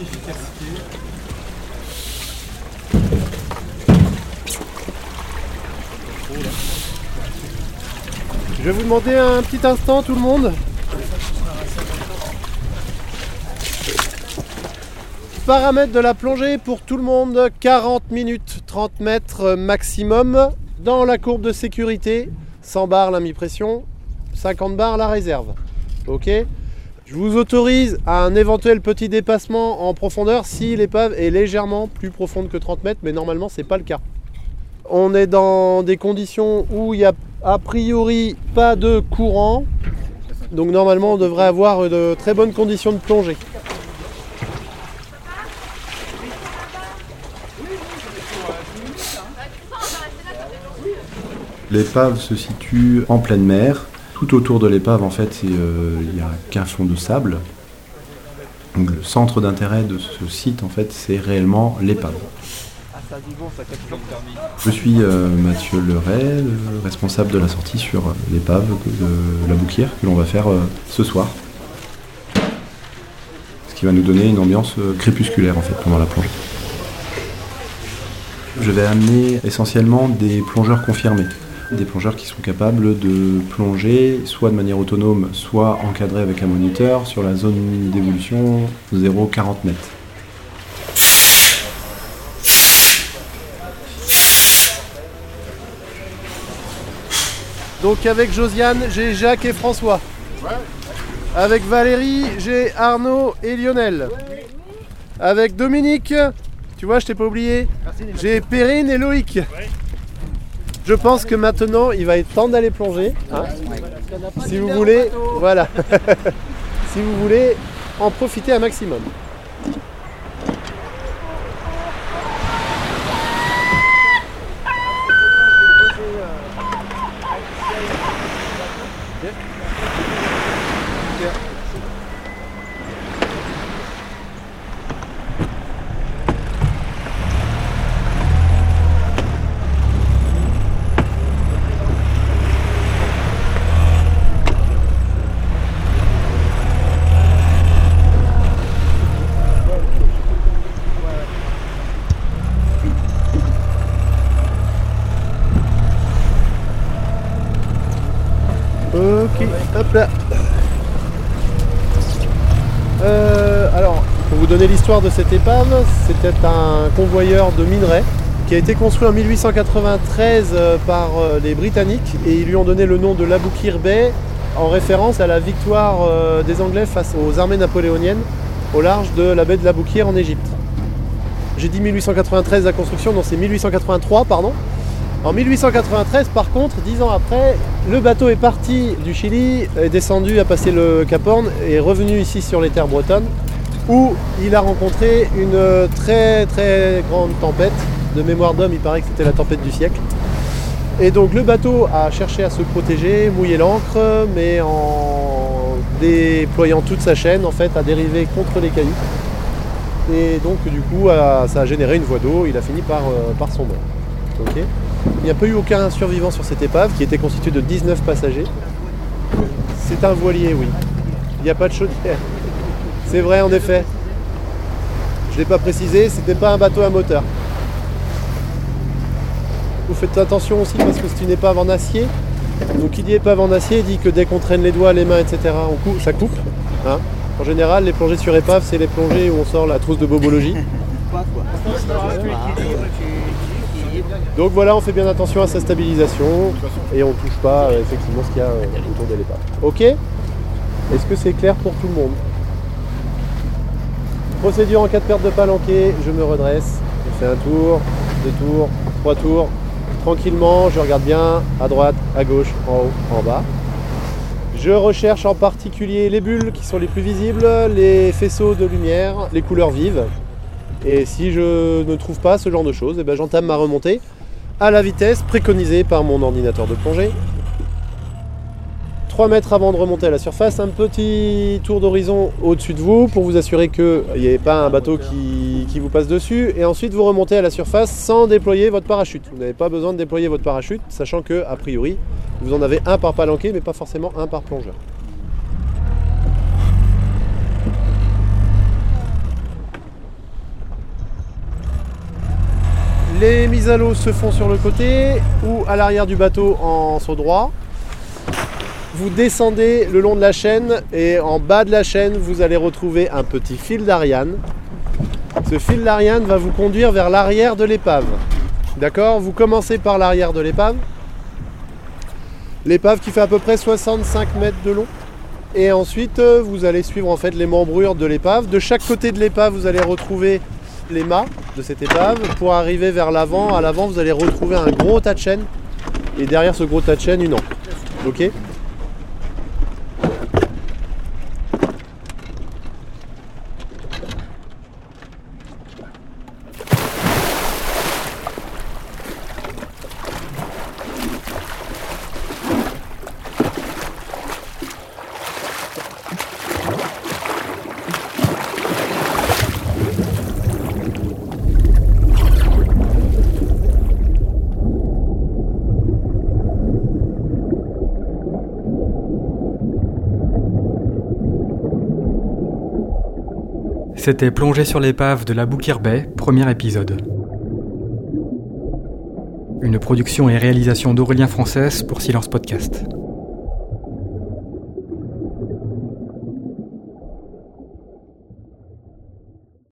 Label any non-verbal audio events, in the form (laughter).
efficacité. Je vais vous demander un petit instant tout le monde. Paramètres de la plongée pour tout le monde, 40 minutes, 30 mètres maximum. Dans la courbe de sécurité, 100 bars la mi-pression, 50 bars la réserve. Ok? Je vous autorise à un éventuel petit dépassement en profondeur si l'épave est légèrement plus profonde que 30 mètres, mais normalement c'est pas le cas. On est dans des conditions où il n'y a a priori pas de courant, donc normalement on devrait avoir de très bonnes conditions de plongée. L'épave se situe en pleine mer. Tout autour de l'épave, en fait, euh, il n'y a qu'un fond de sable. Le centre d'intérêt de ce site, en fait, c'est réellement l'épave. Je suis euh, Mathieu Leray, le responsable de la sortie sur l'épave de la Bouquière que l'on va faire euh, ce soir. Ce qui va nous donner une ambiance euh, crépusculaire en fait pendant la plongée. Je vais amener essentiellement des plongeurs confirmés, des plongeurs qui sont capables de plonger soit de manière autonome, soit encadrés avec un moniteur sur la zone d'évolution 0,40 mètres. Donc avec Josiane, j'ai Jacques et François. Avec Valérie, j'ai Arnaud et Lionel. Avec Dominique, tu vois, je t'ai pas oublié. J'ai Perrine et Loïc. Je pense que maintenant, il va être temps d'aller plonger. hein. si vous voulez, voilà. (laughs) si vous voulez en profiter un maximum. Ok, hop là. Euh, alors, pour vous donner l'histoire de cette épave, c'était un convoyeur de minerais qui a été construit en 1893 euh, par euh, les Britanniques et ils lui ont donné le nom de l'Aboukir Bay en référence à la victoire des Anglais face aux armées napoléoniennes au large de la baie de l'Aboukir en Égypte. J'ai dit 1893 la construction, non c'est 1883 pardon. En 1893, par contre, dix ans après, le bateau est parti du Chili, est descendu, a passé le Cap Horn et est revenu ici sur les terres bretonnes, où il a rencontré une très très grande tempête. De mémoire d'homme, il paraît que c'était la tempête du siècle. Et donc le bateau a cherché à se protéger, mouiller l'ancre, mais en déployant toute sa chaîne, en fait, a dérivé contre les cailloux. Et donc du coup, ça a généré une voie d'eau. Il a fini par, euh, par sombrer. Il n'y a pas eu aucun survivant sur cette épave qui était constituée de 19 passagers. C'est un voilier, oui. Il n'y a pas de chaudière. C'est vrai, en effet. Je ne l'ai pas précisé, c'était pas un bateau à moteur. Vous faites attention aussi parce que c'est une épave en acier. Donc qui dit épave en acier dit que dès qu'on traîne les doigts, les mains, etc., on coupe, ça coupe. hein. En général, les plongées sur épave, c'est les plongées où on sort la trousse de bobologie. Donc voilà, on fait bien attention à sa stabilisation et on ne touche pas euh, effectivement ce qu'il y a euh, autour de l'épave. Ok? Est-ce que c'est clair pour tout le monde? Procédure en cas de perte de palanquet, je me redresse, je fais un tour, deux tours, trois tours, tranquillement, je regarde bien à droite, à gauche, en haut, en bas. Je recherche en particulier les bulles qui sont les plus visibles, les faisceaux de lumière, les couleurs vives. Et si je ne trouve pas ce genre de choses, eh ben, j'entame ma remontée à la vitesse préconisée par mon ordinateur de plongée. 3 mètres avant de remonter à la surface, un petit tour d'horizon au-dessus de vous pour vous assurer qu'il n'y ait pas un bateau qui, vous passe dessus. Et ensuite, vous remontez à la surface sans déployer votre parachute. Vous n'avez pas besoin de déployer votre parachute, sachant que, a priori, vous en avez un par palanquet, mais pas forcément un par plongeur. Les mises à l'eau se font sur le côté ou à l'arrière du bateau en saut droit. Vous descendez le long de la chaîne et en bas de la chaîne, vous allez retrouver un petit fil d'Ariane. Ce fil d'Ariane va vous conduire vers l'arrière de l'épave. D'accord? Vous commencez par l'arrière de l'épave. L'épave qui fait à peu près 65 mètres de long. Et ensuite, euh, vous allez suivre en fait les membrures de l'épave. De chaque côté de l'épave, vous allez retrouver les mâts de cette épave. Pour arriver vers l'avant, à l'avant, vous allez retrouver un gros tas de chaîne. Et derrière ce gros tas de chaîne, une encre. Ok? C'était Plongé sur l'épave de la Boukir Bay, premier épisode. Une production et réalisation d'Aurélien Française pour Silence Podcast.